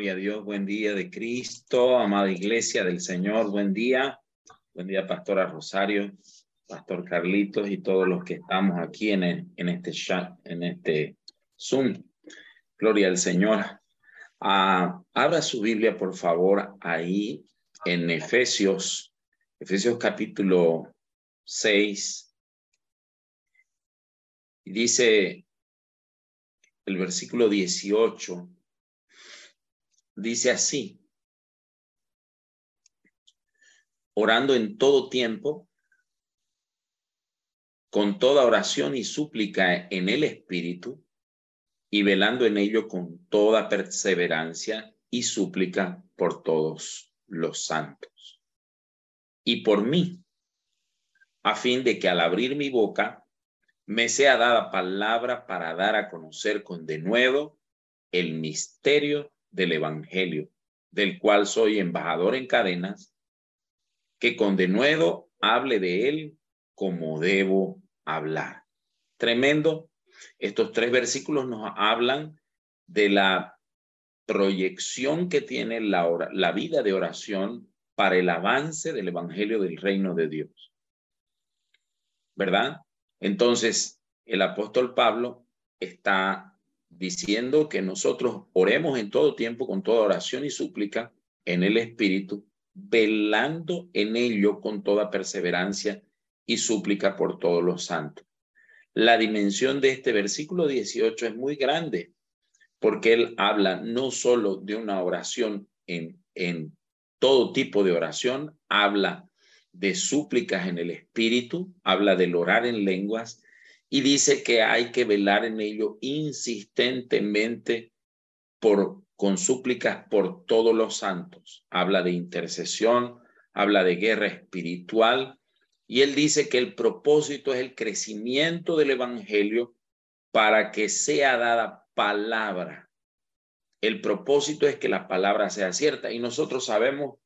Gloria a Dios, buen día de Cristo, amada iglesia del Señor, buen día. Buen día, Pastora Rosario, Pastor Carlitos y todos los que estamos aquí en, en este chat, en este Zoom. Gloria al Señor. Ah, abra su Biblia, por favor, ahí en Efesios, Efesios capítulo 6. Y dice el versículo 18 dice así, orando en todo tiempo, con toda oración y súplica en el Espíritu, y velando en ello con toda perseverancia y súplica por todos los santos. Y por mí, a fin de que al abrir mi boca me sea dada palabra para dar a conocer con denuedo el misterio del Evangelio, del cual soy embajador en cadenas, que con denuedo hable de él como debo hablar. Tremendo. Estos tres versículos nos hablan de la proyección que tiene la, la vida de oración para el avance del Evangelio del reino de Dios. ¿Verdad? Entonces, el apóstol Pablo está diciendo que nosotros oremos en todo tiempo con toda oración y súplica en el Espíritu, velando en ello con toda perseverancia y súplica por todos los santos. La dimensión de este versículo 18 es muy grande, porque él habla no solo de una oración en, en todo tipo de oración, habla de súplicas en el Espíritu, habla del orar en lenguas, y dice que hay que velar en ello insistentemente con súplicas por todos los santos. Habla de intercesión, habla de guerra espiritual y él dice que el propósito es el crecimiento del evangelio para que sea dada palabra. El propósito es que la palabra sea cierta y nosotros sabemos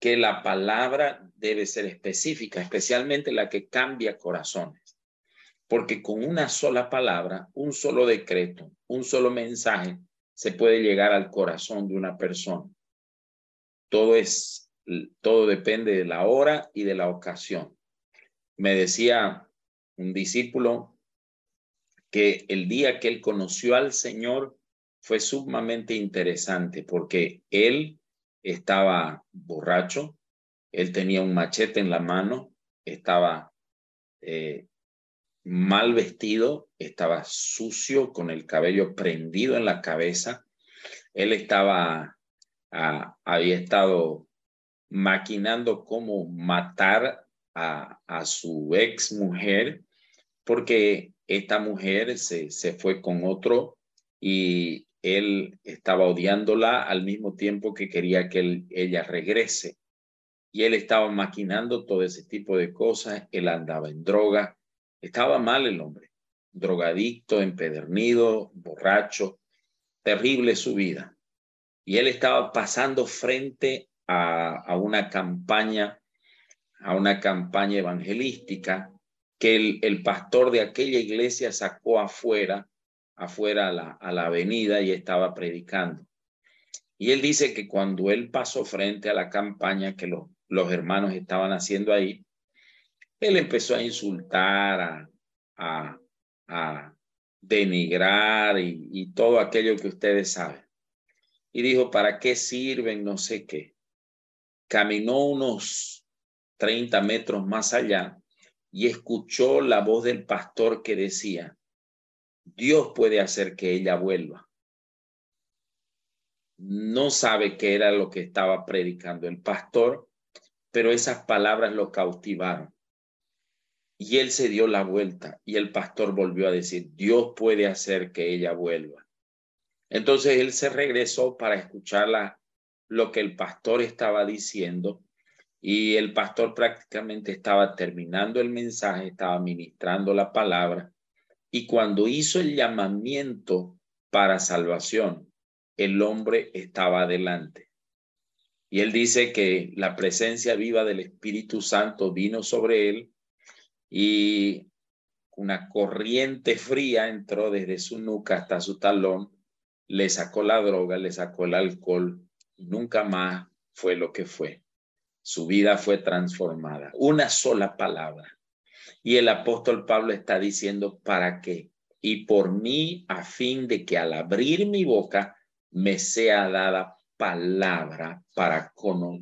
que la palabra debe ser específica, especialmente la que cambia corazones porque con una sola palabra, un solo decreto, un solo mensaje, se puede llegar al corazón de una persona. Todo es, todo depende de la hora y de la ocasión. Me decía un discípulo que el día que él conoció al Señor fue sumamente interesante porque él estaba borracho, él tenía un machete en la mano, estaba eh, mal vestido, estaba sucio, con el cabello prendido en la cabeza. Él estaba, había estado maquinando cómo matar a, su ex mujer, porque esta mujer se, se fue con otro y él estaba odiándola al mismo tiempo que quería que ella regrese. Y él estaba maquinando todo ese tipo de cosas, él andaba en droga, estaba mal el hombre, drogadicto, empedernido, borracho, terrible su vida. Y él estaba pasando frente a, una campaña, a una campaña evangelística que el, pastor de aquella iglesia sacó afuera, afuera a la, a la avenida y estaba predicando. Y él dice que cuando él pasó frente a la campaña que los, los hermanos estaban haciendo ahí, él empezó a insultar, a, a, denigrar y, y, todo aquello que ustedes saben. Y dijo, ¿para qué sirven? No sé qué. Caminó unos 30 metros más allá y escuchó la voz del pastor que decía, Dios puede hacer que ella vuelva. No sabe qué era lo que estaba predicando el pastor, pero esas palabras lo cautivaron. Y él se dio la vuelta y el pastor volvió a decir, Dios puede hacer que ella vuelva. Entonces él se regresó para escuchar lo que el pastor estaba diciendo y el pastor prácticamente estaba terminando el mensaje, estaba ministrando la palabra y cuando hizo el llamamiento para salvación, el hombre estaba adelante. Y él dice que la presencia viva del Espíritu Santo vino sobre él y una corriente fría entró desde su nuca hasta su talón le sacó la droga, le sacó el alcohol, nunca más fue lo que fue. Su vida fue transformada. Una sola palabra. Y el apóstol Pablo está diciendo, ¿para qué? Y por mí, a fin de que al abrir mi boca me sea dada palabra para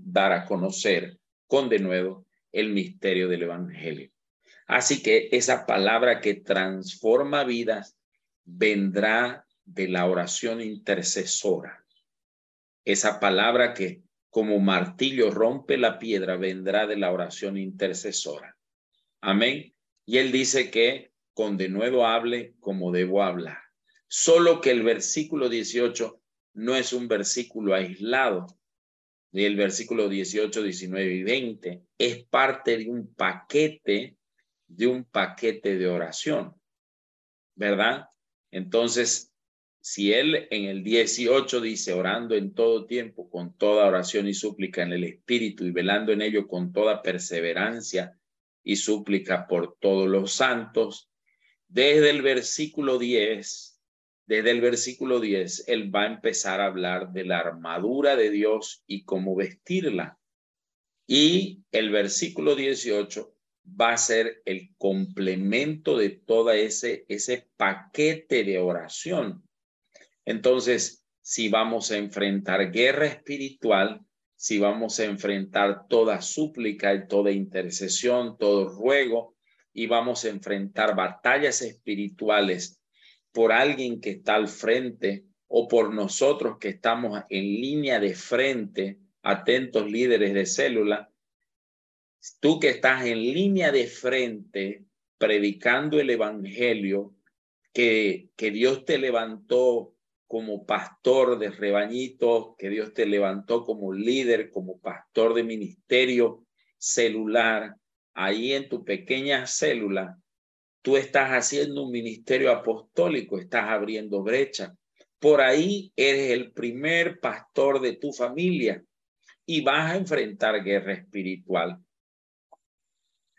dar a conocer con de nuevo el misterio del Evangelio. Así que esa palabra que transforma vidas vendrá de la oración intercesora. Esa palabra que como martillo rompe la piedra vendrá de la oración intercesora. Amén. Y él dice que con de nuevo hable como debo hablar. Solo que el versículo 18 no es un versículo aislado. El versículo 18, 19 y 20 es parte de un paquete, de un paquete de oración, ¿verdad? Entonces, si él en el 18 dice, orando en todo tiempo, con toda oración y súplica en el Espíritu y velando en ello con toda perseverancia y súplica por todos los santos, desde el versículo 10 desde el versículo 10, él va a empezar a hablar de la armadura de Dios y cómo vestirla. Y el versículo 18 va a ser el complemento de todo ese, ese paquete de oración. Entonces, si vamos a enfrentar guerra espiritual, si vamos a enfrentar toda súplica y toda intercesión, todo ruego, y vamos a enfrentar batallas espirituales por alguien que está al frente o por nosotros que estamos en línea de frente, atentos líderes de célula, tú que estás en línea de frente predicando el evangelio, que, que Dios te levantó como pastor de rebañitos, que Dios te levantó como líder, como pastor de ministerio celular, ahí en tu pequeña célula, Tú estás haciendo un ministerio apostólico, estás abriendo brecha. Por ahí eres el primer pastor de tu familia y vas a enfrentar guerra espiritual.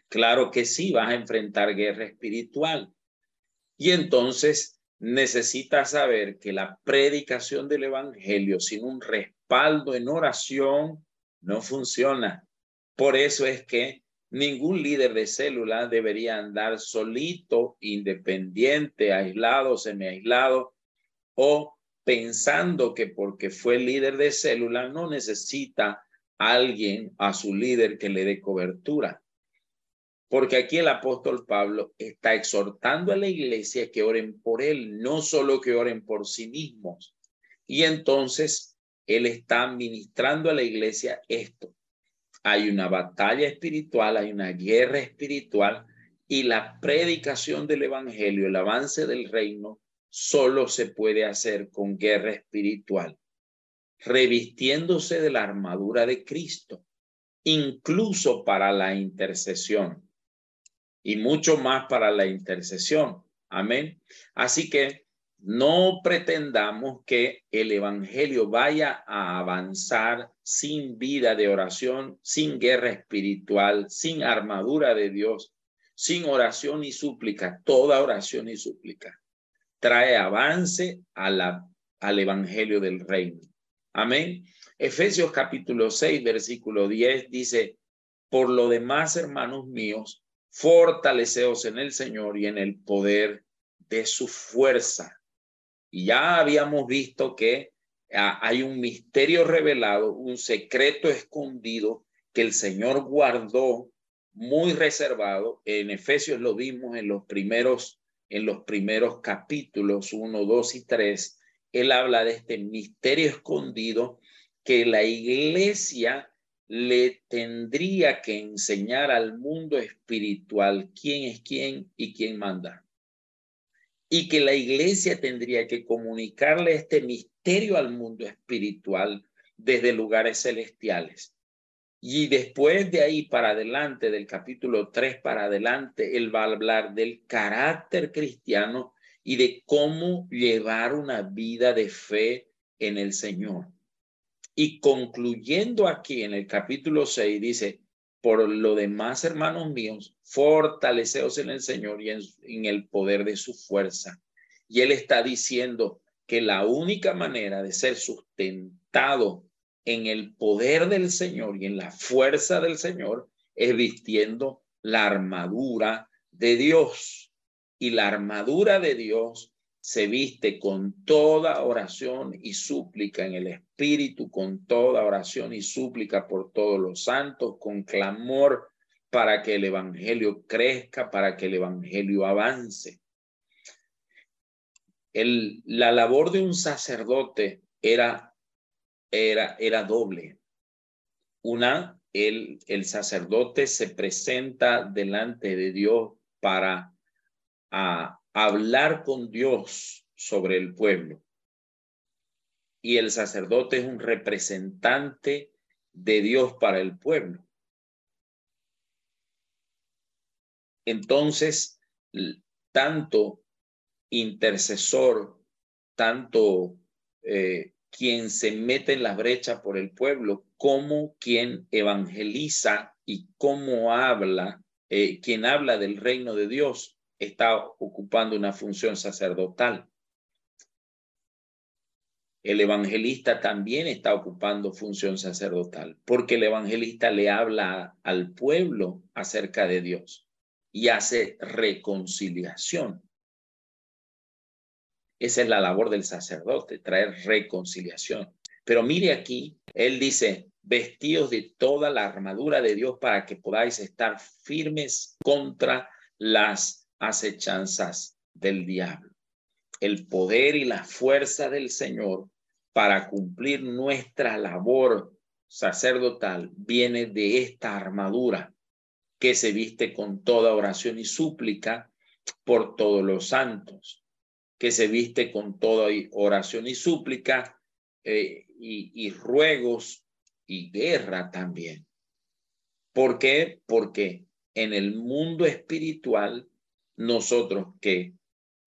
Claro que sí, vas a enfrentar guerra espiritual. Y entonces necesitas saber que la predicación del Evangelio sin un respaldo en oración no funciona. Por eso es que Ningún líder de célula debería andar solito, independiente, aislado, semi-aislado o pensando que porque fue líder de célula no necesita alguien a su líder que le dé cobertura. Porque aquí el apóstol Pablo está exhortando a la iglesia que oren por él, no solo que oren por sí mismos. Y entonces él está ministrando a la iglesia esto hay una batalla espiritual, hay una guerra espiritual y la predicación del Evangelio, el avance del reino, solo se puede hacer con guerra espiritual, revistiéndose de la armadura de Cristo, incluso para la intercesión y mucho más para la intercesión. Amén. Así que no pretendamos que el Evangelio vaya a avanzar sin vida de oración, sin guerra espiritual, sin armadura de Dios, sin oración y súplica. Toda oración y súplica trae avance al Evangelio del Reino. Amén. Efesios capítulo 6, versículo 10 dice, por lo demás, hermanos míos, fortaleceos en el Señor y en el poder de su fuerza y ya habíamos visto que ah, hay un misterio revelado, un secreto escondido que el Señor guardó muy reservado. En Efesios lo vimos en los primeros, en los primeros capítulos 1, 2 y 3. Él habla de este misterio escondido que la iglesia le tendría que enseñar al mundo espiritual quién es quién y quién manda y que la iglesia tendría que comunicarle este misterio al mundo espiritual desde lugares celestiales. Y después de ahí para adelante, del capítulo 3 para adelante, él va a hablar del carácter cristiano y de cómo llevar una vida de fe en el Señor. Y concluyendo aquí en el capítulo 6, dice, por lo demás, hermanos míos, fortaleceos en el Señor y en, el poder de su fuerza. Y Él está diciendo, que la única manera de ser sustentado en el poder del Señor y en la fuerza del Señor es vistiendo la armadura de Dios. Y la armadura de Dios se viste con toda oración y súplica en el Espíritu, con toda oración y súplica por todos los santos, con clamor para que el Evangelio crezca, para que el Evangelio avance. El, la labor de un sacerdote era, era, era doble. Una, el, el sacerdote se presenta delante de Dios para a, hablar con Dios sobre el pueblo. Y el sacerdote es un representante de Dios para el pueblo. Entonces, tanto intercesor, tanto eh, quien se mete en la brecha por el pueblo, como quien evangeliza y cómo habla, eh, quien habla del reino de Dios, está ocupando una función sacerdotal. El evangelista también está ocupando función sacerdotal, porque el evangelista le habla al pueblo acerca de Dios y hace reconciliación. Esa es la labor del sacerdote, traer reconciliación. Pero mire aquí, él dice, vestidos de toda la armadura de Dios para que podáis estar firmes contra las acechanzas del diablo. El poder y la fuerza del Señor para cumplir nuestra labor sacerdotal viene de esta armadura que se viste con toda oración y súplica por todos los santos, que se viste con toda oración y súplica eh, y, y ruegos y guerra también. ¿Por qué? Porque en el mundo espiritual nosotros que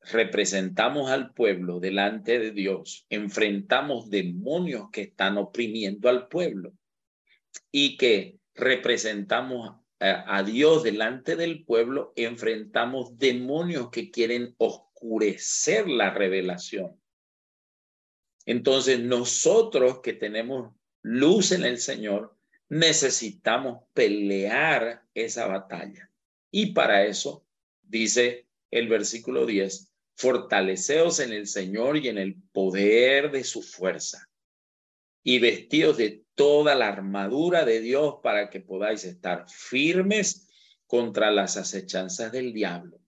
representamos al pueblo delante de Dios, enfrentamos demonios que están oprimiendo al pueblo y que representamos a, Dios delante del pueblo, enfrentamos demonios que quieren oscurecer la revelación. Entonces nosotros que tenemos luz en el Señor, necesitamos pelear esa batalla. Y para eso dice el versículo 10, fortaleceos en el Señor y en el poder de su fuerza y vestidos de toda la armadura de Dios para que podáis estar firmes contra las acechanzas del diablo.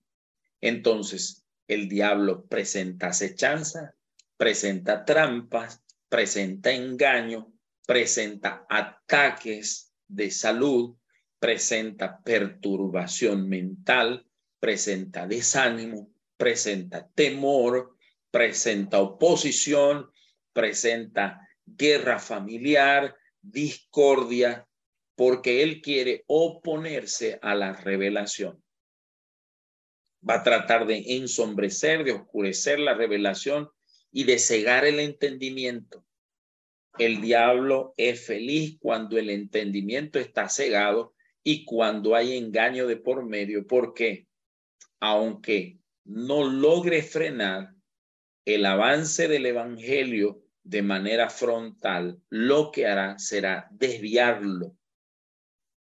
Entonces, el diablo presenta acechanza, presenta trampas, presenta engaño, presenta ataques de salud, presenta perturbación mental, presenta desánimo, presenta temor, presenta oposición, presenta guerra familiar, discordia, porque él quiere oponerse a la revelación. Va a tratar de ensombrecer, de oscurecer la revelación y de cegar el entendimiento. El diablo es feliz cuando el entendimiento está cegado y cuando hay engaño de por medio. ¿Por qué? Aunque no logre frenar el avance del Evangelio de manera frontal, lo que hará será desviarlo.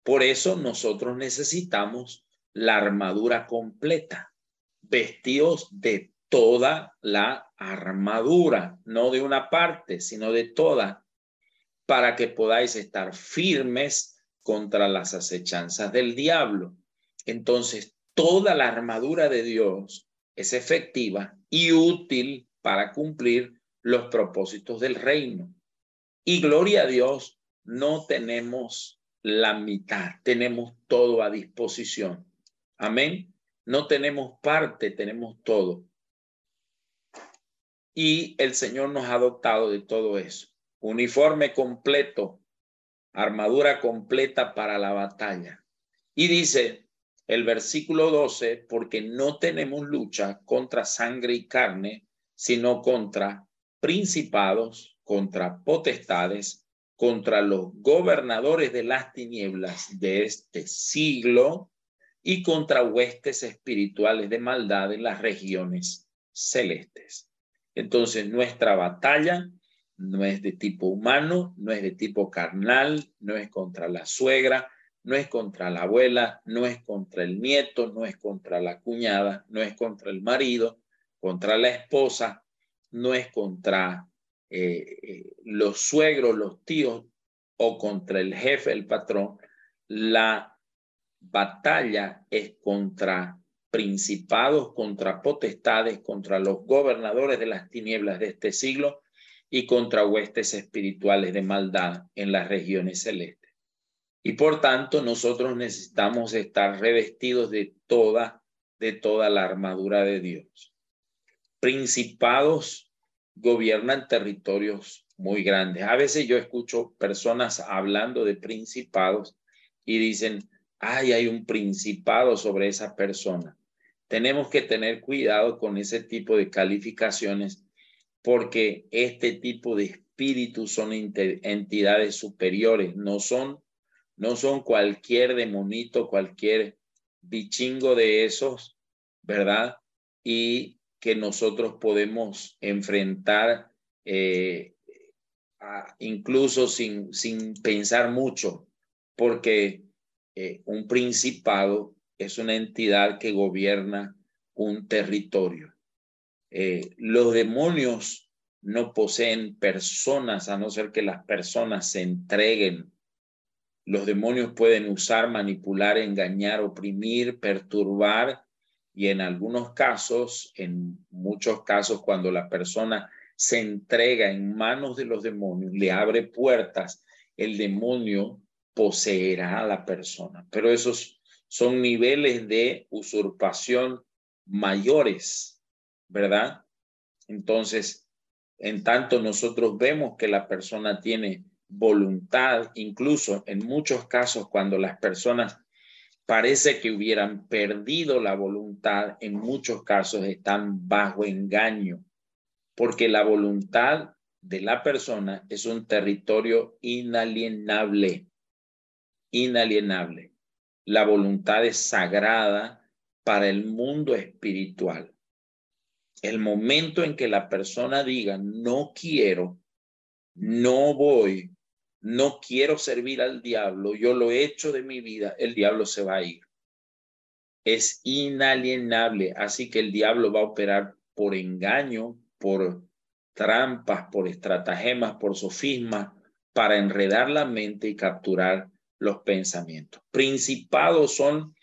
Por eso nosotros necesitamos la armadura completa, vestidos de toda la armadura, no de una parte, sino de toda, para que podáis estar firmes contra las acechanzas del diablo. Entonces, toda la armadura de Dios es efectiva y útil para cumplir los propósitos del reino. Y gloria a Dios, no tenemos la mitad, tenemos todo a disposición. Amén. No tenemos parte, tenemos todo. Y el Señor nos ha dotado de todo eso. Uniforme completo, armadura completa para la batalla. Y dice, el versículo 12, porque no tenemos lucha contra sangre y carne, sino contra principados, contra potestades, contra los gobernadores de las tinieblas de este siglo y contra huestes espirituales de maldad en las regiones celestes. Entonces, nuestra batalla no es de tipo humano, no es de tipo carnal, no es contra la suegra, no es contra la abuela, no es contra el nieto, no es contra la cuñada, no es contra el marido, contra la esposa, no es contra eh, eh, los suegros, los tíos o contra el jefe, el patrón. La batalla es contra principados, contra potestades, contra los gobernadores de las tinieblas de este siglo y contra huestes espirituales de maldad en las regiones celestes. Y por tanto, nosotros necesitamos estar revestidos de toda, de toda la armadura de Dios. Principados gobiernan territorios muy grandes. A veces yo escucho personas hablando de principados y dicen, ay, hay un principado sobre esa persona. Tenemos que tener cuidado con ese tipo de calificaciones porque este tipo de espíritus son entidades superiores, no son, no son cualquier demonito, cualquier bichingo de esos, ¿verdad? Y que nosotros podemos enfrentar eh, incluso sin, sin pensar mucho, porque eh, un principado es una entidad que gobierna un territorio. Eh, los demonios no poseen personas a no ser que las personas se entreguen. Los demonios pueden usar, manipular, engañar, oprimir, perturbar y en algunos casos, en muchos casos, cuando la persona se entrega en manos de los demonios, le abre puertas, el demonio poseerá a la persona. Pero esos son niveles de usurpación mayores ¿verdad? Entonces, en tanto nosotros vemos que la persona tiene voluntad, incluso en muchos casos cuando las personas parece que hubieran perdido la voluntad, en muchos casos están bajo engaño, porque la voluntad de la persona es un territorio inalienable, inalienable. La voluntad es sagrada para el mundo espiritual el momento en que la persona diga, no quiero, no voy, no quiero servir al diablo, yo lo he hecho de mi vida, el diablo se va a ir. Es inalienable, así que el diablo va a operar por engaño, por trampas, por estratagemas, por sofismas, para enredar la mente y capturar los pensamientos. Principados son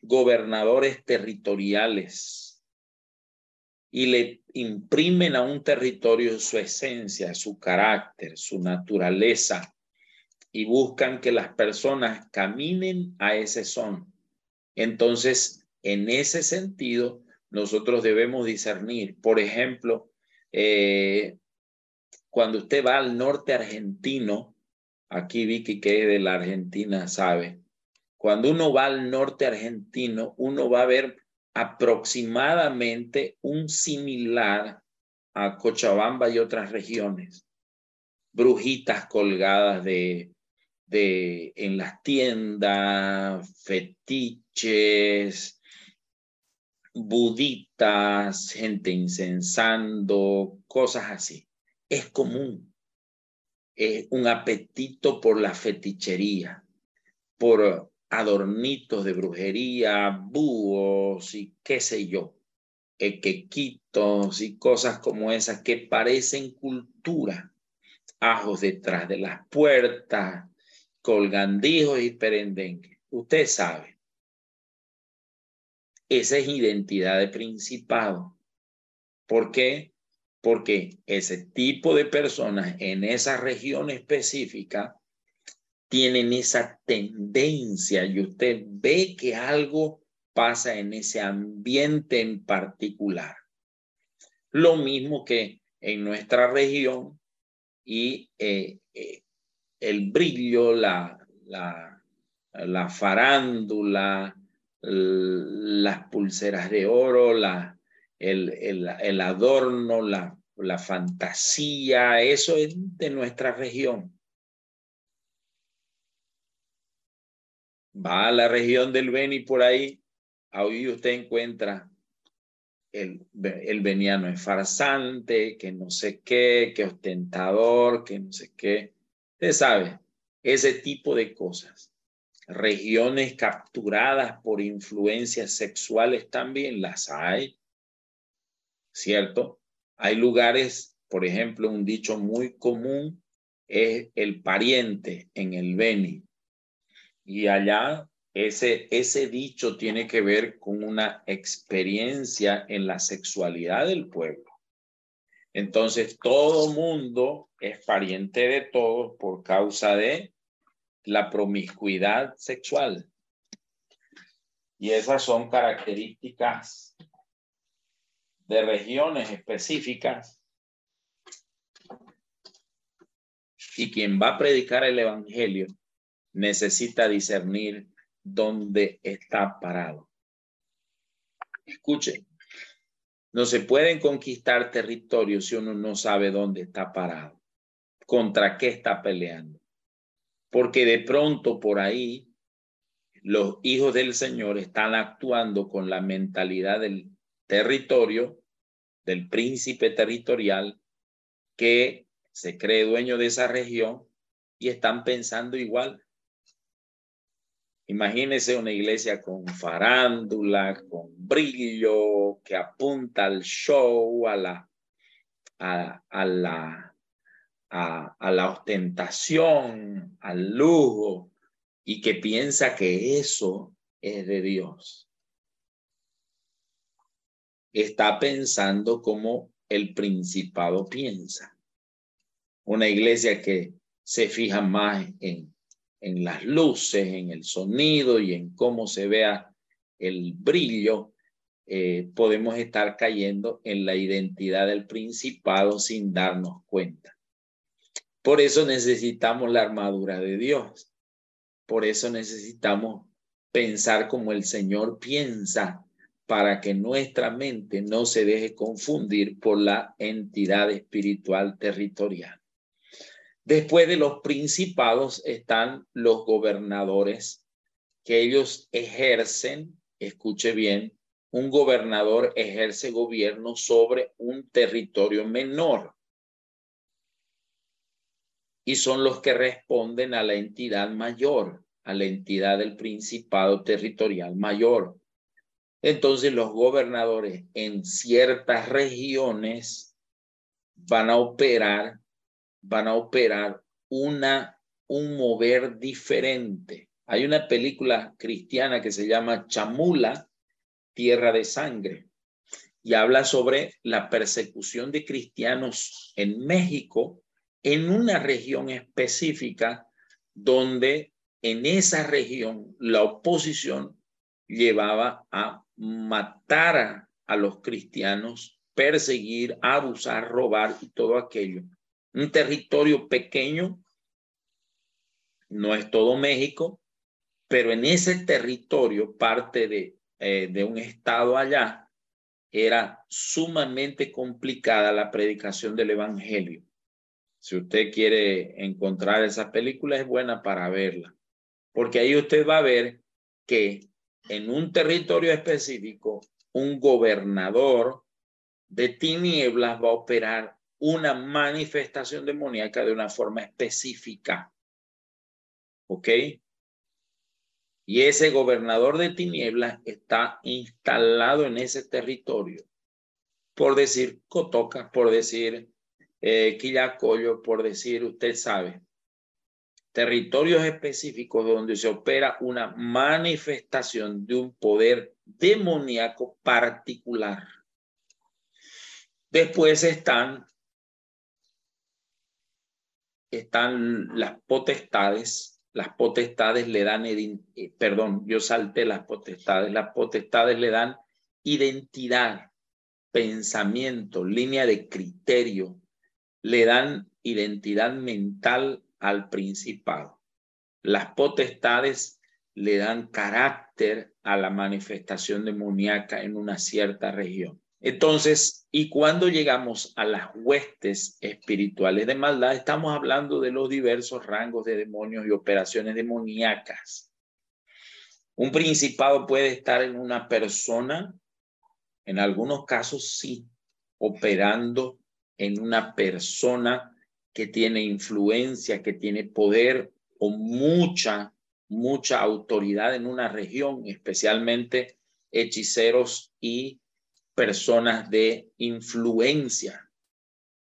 gobernadores territoriales y le imprimen a un territorio su esencia, su carácter, su naturaleza y buscan que las personas caminen a ese son. Entonces, en ese sentido, nosotros debemos discernir. Por ejemplo, eh, cuando usted va al norte argentino, aquí Vicky que es de la Argentina sabe, cuando uno va al norte argentino, uno va a ver aproximadamente un similar a Cochabamba y otras regiones. Brujitas colgadas de, de en las tiendas, fetiches, buditas, gente incensando, cosas así. Es común. Es un apetito por la fetichería, por adornitos de brujería, búhos y qué sé yo, quequitos y cosas como esas que parecen cultura. Ajos detrás de las puertas, colgandijos y perendengues. Usted sabe. Esa es identidad de principado. ¿Por qué? Porque ese tipo de personas en esa región específica tienen esa tendencia y usted ve que algo pasa en ese ambiente en particular. Lo mismo que en nuestra región y eh, eh, el brillo, la, la, la farándula, las pulseras de oro, la, el, el, el adorno, la, la fantasía, eso es de nuestra región. va a la región del Beni por ahí, ahí usted encuentra el, el veniano es farsante, que no sé qué, que ostentador, que no sé qué. Usted sabe, ese tipo de cosas. Regiones capturadas por influencias sexuales también las hay, ¿cierto? Hay lugares, por ejemplo, un dicho muy común es el pariente en el Beni. Y allá ese, ese dicho tiene que ver con una experiencia en la sexualidad del pueblo. Entonces, todo mundo es pariente de todos por causa de la promiscuidad sexual. Y esas son características de regiones específicas. Y quien va a predicar el Evangelio necesita discernir dónde está parado. Escuche, no se pueden conquistar territorios si uno no sabe dónde está parado, contra qué está peleando. Porque de pronto por ahí los hijos del Señor están actuando con la mentalidad del territorio, del príncipe territorial, que se cree dueño de esa región y están pensando igual. Imagínese una iglesia con farándula, con brillo, que apunta al show, a la, ostentación, al lujo, y que piensa que eso es de Dios. Está pensando como el principado piensa. Una iglesia que se fija más en en las luces, en el sonido y en cómo se vea el brillo, eh, podemos estar cayendo en la identidad del principado sin darnos cuenta. Por eso necesitamos la armadura de Dios. Por eso necesitamos pensar como el Señor piensa para que nuestra mente no se deje confundir por la entidad espiritual territorial. Después de los principados están los gobernadores, que ellos ejercen, escuche bien, un gobernador ejerce gobierno sobre un territorio menor. Y son los que responden a la entidad mayor, a la entidad del principado territorial mayor. Entonces los gobernadores en ciertas regiones van a operar van a operar una, un mover diferente. Hay una película cristiana que se llama Chamula, Tierra de Sangre, y habla sobre la persecución de cristianos en México en una región específica donde en esa región la oposición llevaba a matar a, a los cristianos, perseguir, abusar, robar y todo aquello un territorio pequeño, no es todo México, pero en ese territorio, parte de, eh, de un estado allá, era sumamente complicada la predicación del Evangelio. Si usted quiere encontrar esa película, es buena para verla, porque ahí usted va a ver que en un territorio específico, un gobernador de tinieblas va a operar una manifestación demoníaca de una forma específica. ¿Ok? Y ese gobernador de tinieblas está instalado en ese territorio. Por decir Cotoca, por decir eh, Quillacollo, por decir, usted sabe, territorios específicos donde se opera una manifestación de un poder demoníaco particular. Después están están las potestades, las potestades le dan, eh, perdón, yo salté las potestades, las potestades le dan identidad, pensamiento, línea de criterio, le dan identidad mental al principado. Las potestades le dan carácter a la manifestación demoníaca en una cierta región. Entonces, y cuando llegamos a las huestes espirituales de maldad, estamos hablando de los diversos rangos de demonios y operaciones demoníacas. Un principado puede estar en una persona, En algunos casos sí, operando en una persona que tiene influencia, que tiene poder o mucha, mucha autoridad en una región, especialmente hechiceros y personas de influencia.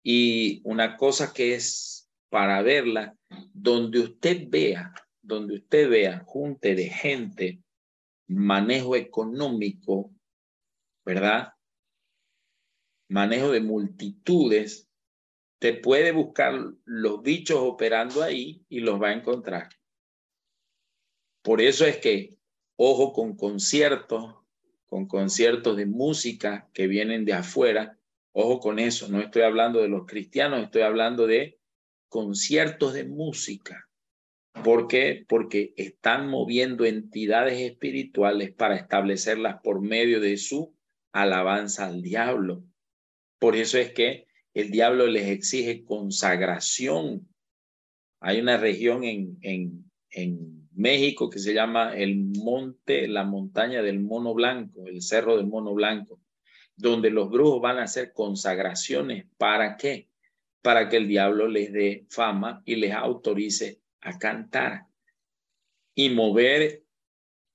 Y una cosa que es para verla, donde usted vea, donde usted vea junte de gente, manejo económico, ¿verdad? Manejo de multitudes, te puede buscar los bichos operando ahí y los va a encontrar. Por eso es que, ojo con conciertos, con conciertos de música que vienen de afuera, ojo con eso, no estoy hablando de los cristianos, estoy hablando de conciertos de música. ¿Por qué? Porque están moviendo entidades espirituales para establecerlas por medio de su alabanza al diablo. Por eso es que el diablo les exige consagración. Hay una región en, en, en México que se llama el monte, la montaña del mono blanco, el cerro del mono blanco, donde los brujos van a hacer consagraciones. ¿Para qué? Para que el diablo les dé fama y les autorice a cantar y mover,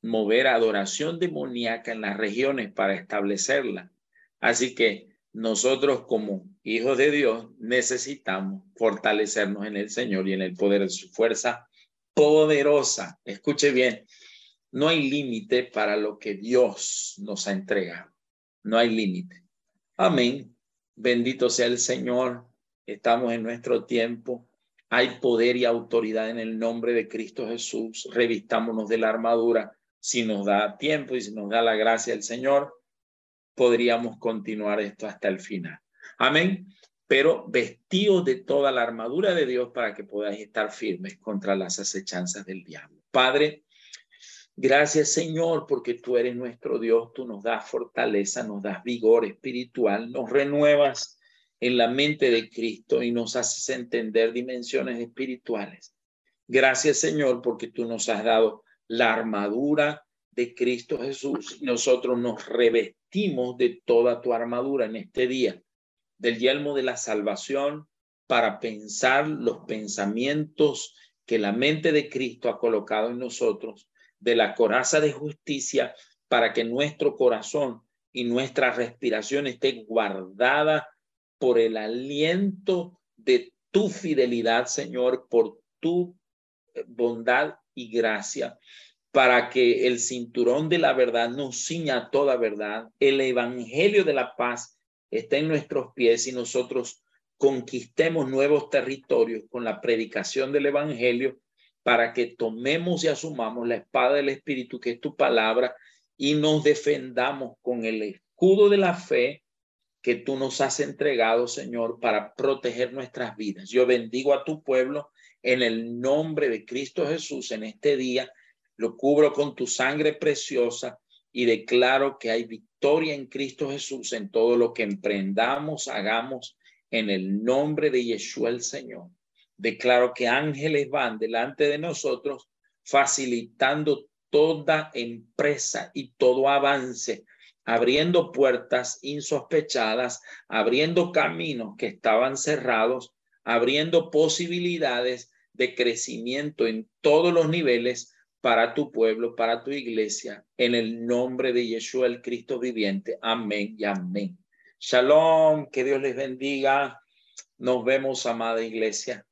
mover adoración demoníaca en las regiones para establecerla. Así que nosotros como hijos de Dios necesitamos fortalecernos en el Señor y en el poder de su fuerza poderosa. Escuche bien, no hay límite para lo que Dios nos ha entregado. No hay límite. Amén. Bendito sea el Señor. Estamos en nuestro tiempo. Hay poder y autoridad en el nombre de Cristo Jesús. Revistámonos de la armadura. Si nos da tiempo y si nos da la gracia del Señor, podríamos continuar esto hasta el final. Amén. Pero vestidos de toda la armadura de Dios para que podáis estar firmes contra las acechanzas del diablo. Padre, gracias Señor porque tú eres nuestro Dios, tú nos das fortaleza, nos das vigor espiritual, nos renuevas en la mente de Cristo y nos haces entender dimensiones espirituales. Gracias Señor porque tú nos has dado la armadura de Cristo Jesús. Nosotros nos revestimos de toda tu armadura en este día, del yelmo de la salvación para pensar los pensamientos que la mente de Cristo ha colocado en nosotros, de la coraza de justicia para que nuestro corazón y nuestra respiración esté guardada por el aliento de tu fidelidad, Señor, por tu bondad y gracia para que el cinturón de la verdad nos ciña toda verdad, el evangelio de la paz esté en nuestros pies y nosotros conquistemos nuevos territorios con la predicación del evangelio para que tomemos y asumamos la espada del espíritu que es tu palabra y nos defendamos con el escudo de la fe que tú nos has entregado, Señor, para proteger nuestras vidas. Yo bendigo a tu pueblo en el nombre de Cristo Jesús en este día lo cubro con tu sangre preciosa y declaro que hay victoria en Cristo Jesús en todo lo que emprendamos, hagamos en el nombre de Yeshua el Señor. Declaro que ángeles van delante de nosotros facilitando toda empresa y todo avance, abriendo puertas insospechadas, abriendo caminos que estaban cerrados, abriendo posibilidades de crecimiento en todos los niveles para tu pueblo, para tu iglesia, en el nombre de Yeshua el Cristo viviente. Amén y amén. Shalom, que Dios les bendiga. Nos vemos, amada iglesia.